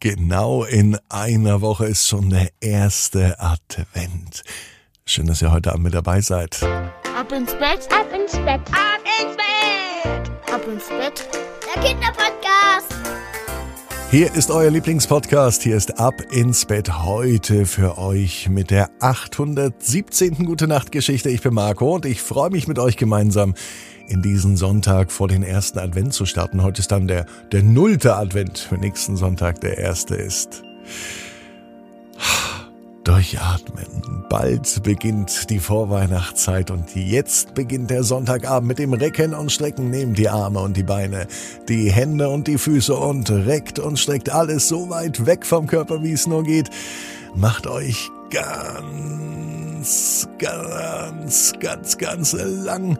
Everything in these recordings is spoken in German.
Genau in einer Woche ist schon der erste Advent. Schön, dass ihr heute Abend mit dabei seid. Ab ins Bett, ab ins Bett, ab ins Bett, ab ins Bett. Der Kinderpodcast. Hier ist euer Lieblingspodcast. Hier ist Ab ins Bett heute für euch mit der 817. Gute Nacht Geschichte. Ich bin Marco und ich freue mich mit euch gemeinsam in diesen Sonntag vor den ersten Advent zu starten. Heute ist dann der, der nullte Advent, für nächsten Sonntag der erste ist. Durchatmen. Bald beginnt die Vorweihnachtszeit und jetzt beginnt der Sonntagabend mit dem Recken und Strecken. Nehmt die Arme und die Beine, die Hände und die Füße und reckt und streckt alles so weit weg vom Körper, wie es nur geht. Macht euch ganz, ganz, ganz, ganz lang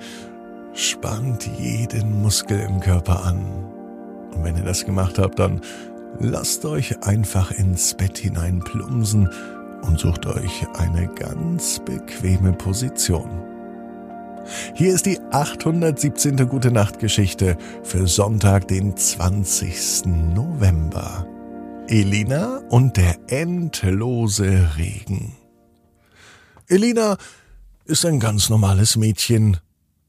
Spannt jeden Muskel im Körper an. Und wenn ihr das gemacht habt, dann lasst euch einfach ins Bett hinein plumsen und sucht euch eine ganz bequeme Position. Hier ist die 817. Gute Nacht Geschichte für Sonntag, den 20. November. Elina und der endlose Regen. Elina ist ein ganz normales Mädchen,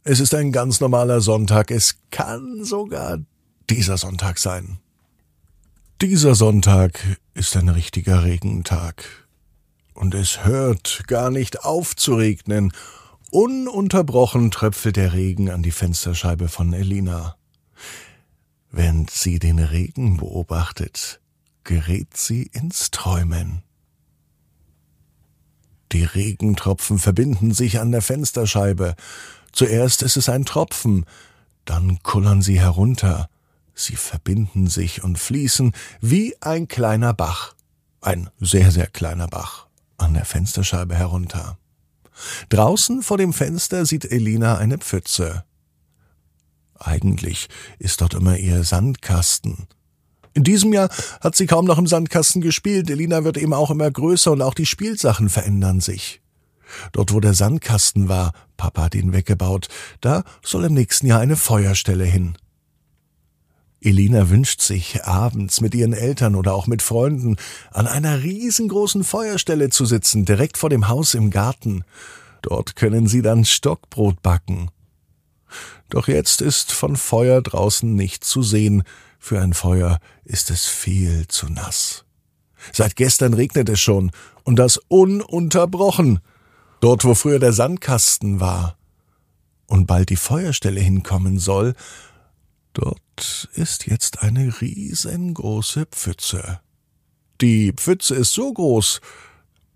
es ist ein ganz normaler Sonntag. Es kann sogar dieser Sonntag sein. Dieser Sonntag ist ein richtiger Regentag. Und es hört gar nicht auf zu regnen. Ununterbrochen tröpfelt der Regen an die Fensterscheibe von Elina. Während sie den Regen beobachtet, gerät sie ins Träumen. Die Regentropfen verbinden sich an der Fensterscheibe, Zuerst ist es ein Tropfen, dann kullern sie herunter, sie verbinden sich und fließen wie ein kleiner Bach, ein sehr, sehr kleiner Bach, an der Fensterscheibe herunter. Draußen vor dem Fenster sieht Elina eine Pfütze. Eigentlich ist dort immer ihr Sandkasten. In diesem Jahr hat sie kaum noch im Sandkasten gespielt. Elina wird eben auch immer größer und auch die Spielsachen verändern sich. Dort, wo der Sandkasten war, Papa hat ihn weggebaut, da soll im nächsten Jahr eine Feuerstelle hin. Elina wünscht sich, abends mit ihren Eltern oder auch mit Freunden an einer riesengroßen Feuerstelle zu sitzen, direkt vor dem Haus im Garten. Dort können sie dann Stockbrot backen. Doch jetzt ist von Feuer draußen nicht zu sehen. Für ein Feuer ist es viel zu nass. Seit gestern regnet es schon, und das ununterbrochen. Dort, wo früher der Sandkasten war und bald die Feuerstelle hinkommen soll, dort ist jetzt eine riesengroße Pfütze. Die Pfütze ist so groß,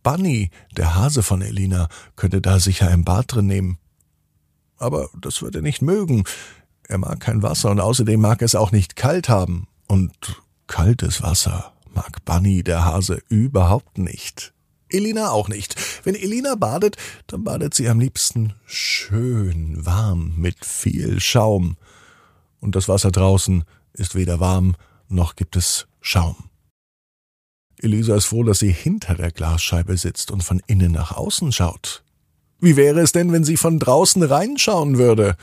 Bunny, der Hase von Elina, könnte da sicher ein Bad drin nehmen. Aber das wird er nicht mögen. Er mag kein Wasser und außerdem mag es auch nicht kalt haben. Und kaltes Wasser mag Bunny, der Hase, überhaupt nicht. Elina auch nicht. Wenn Elina badet, dann badet sie am liebsten schön warm mit viel Schaum. Und das Wasser draußen ist weder warm noch gibt es Schaum. Elisa ist froh, dass sie hinter der Glasscheibe sitzt und von innen nach außen schaut. Wie wäre es denn, wenn sie von draußen reinschauen würde?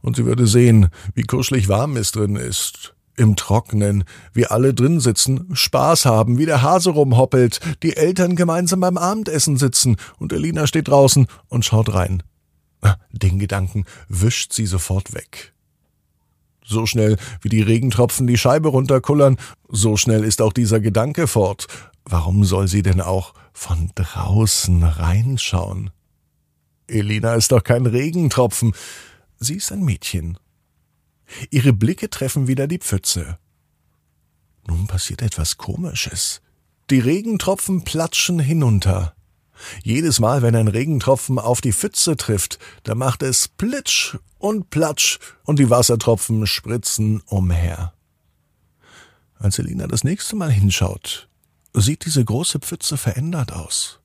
Und sie würde sehen, wie kuschelig warm es drin ist, im Trocknen, wir alle drin sitzen, Spaß haben, wie der Hase rumhoppelt, die Eltern gemeinsam beim Abendessen sitzen und Elina steht draußen und schaut rein. Den Gedanken wischt sie sofort weg. So schnell wie die Regentropfen die Scheibe runterkullern, so schnell ist auch dieser Gedanke fort. Warum soll sie denn auch von draußen reinschauen? Elina ist doch kein Regentropfen. Sie ist ein Mädchen Ihre Blicke treffen wieder die Pfütze. Nun passiert etwas Komisches. Die Regentropfen platschen hinunter. Jedes Mal, wenn ein Regentropfen auf die Pfütze trifft, da macht es Plitsch und Platsch und die Wassertropfen spritzen umher. Als Elina das nächste Mal hinschaut, sieht diese große Pfütze verändert aus.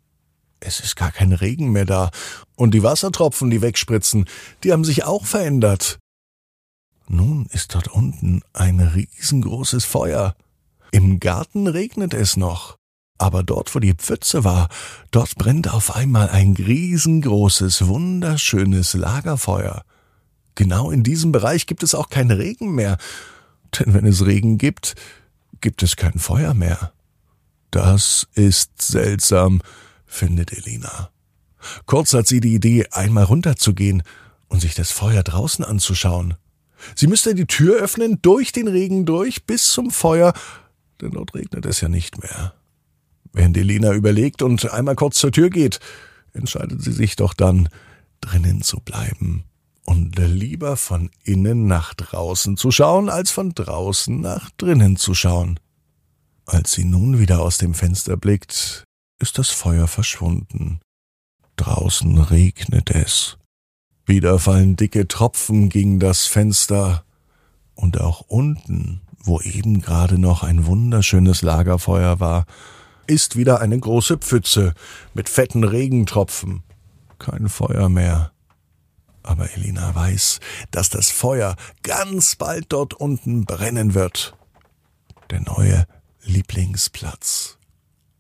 Es ist gar kein Regen mehr da, und die Wassertropfen, die wegspritzen, die haben sich auch verändert. Nun ist dort unten ein riesengroßes Feuer. Im Garten regnet es noch. Aber dort, wo die Pfütze war, dort brennt auf einmal ein riesengroßes, wunderschönes Lagerfeuer. Genau in diesem Bereich gibt es auch keinen Regen mehr. Denn wenn es Regen gibt, gibt es kein Feuer mehr. Das ist seltsam, findet Elina. Kurz hat sie die Idee, einmal runterzugehen und sich das Feuer draußen anzuschauen. Sie müsste die Tür öffnen, durch den Regen durch, bis zum Feuer, denn dort regnet es ja nicht mehr. Während Elina überlegt und einmal kurz zur Tür geht, entscheidet sie sich doch dann, drinnen zu bleiben und lieber von innen nach draußen zu schauen, als von draußen nach drinnen zu schauen. Als sie nun wieder aus dem Fenster blickt, ist das Feuer verschwunden. Draußen regnet es. Wieder fallen dicke Tropfen gegen das Fenster, und auch unten, wo eben gerade noch ein wunderschönes Lagerfeuer war, ist wieder eine große Pfütze mit fetten Regentropfen. Kein Feuer mehr. Aber Elina weiß, dass das Feuer ganz bald dort unten brennen wird. Der neue Lieblingsplatz.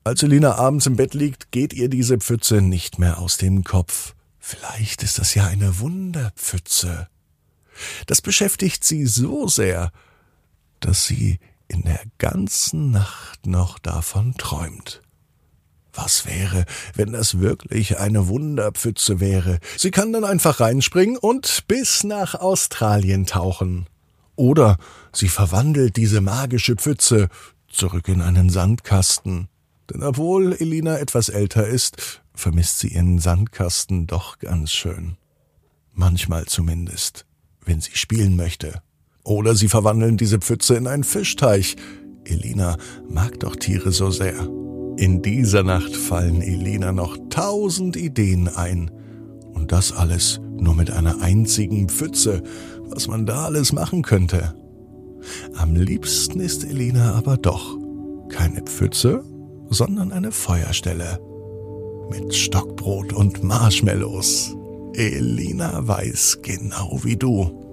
Als Elina abends im Bett liegt, geht ihr diese Pfütze nicht mehr aus dem Kopf. Vielleicht ist das ja eine Wunderpfütze. Das beschäftigt sie so sehr, dass sie in der ganzen Nacht noch davon träumt. Was wäre, wenn das wirklich eine Wunderpfütze wäre? Sie kann dann einfach reinspringen und bis nach Australien tauchen. Oder sie verwandelt diese magische Pfütze zurück in einen Sandkasten. Denn obwohl Elina etwas älter ist, vermisst sie ihren Sandkasten doch ganz schön. Manchmal zumindest, wenn sie spielen möchte. Oder sie verwandeln diese Pfütze in einen Fischteich. Elina mag doch Tiere so sehr. In dieser Nacht fallen Elina noch tausend Ideen ein. Und das alles nur mit einer einzigen Pfütze, was man da alles machen könnte. Am liebsten ist Elina aber doch keine Pfütze, sondern eine Feuerstelle mit Stockbrot und Marshmallows. Elina weiß genau wie du.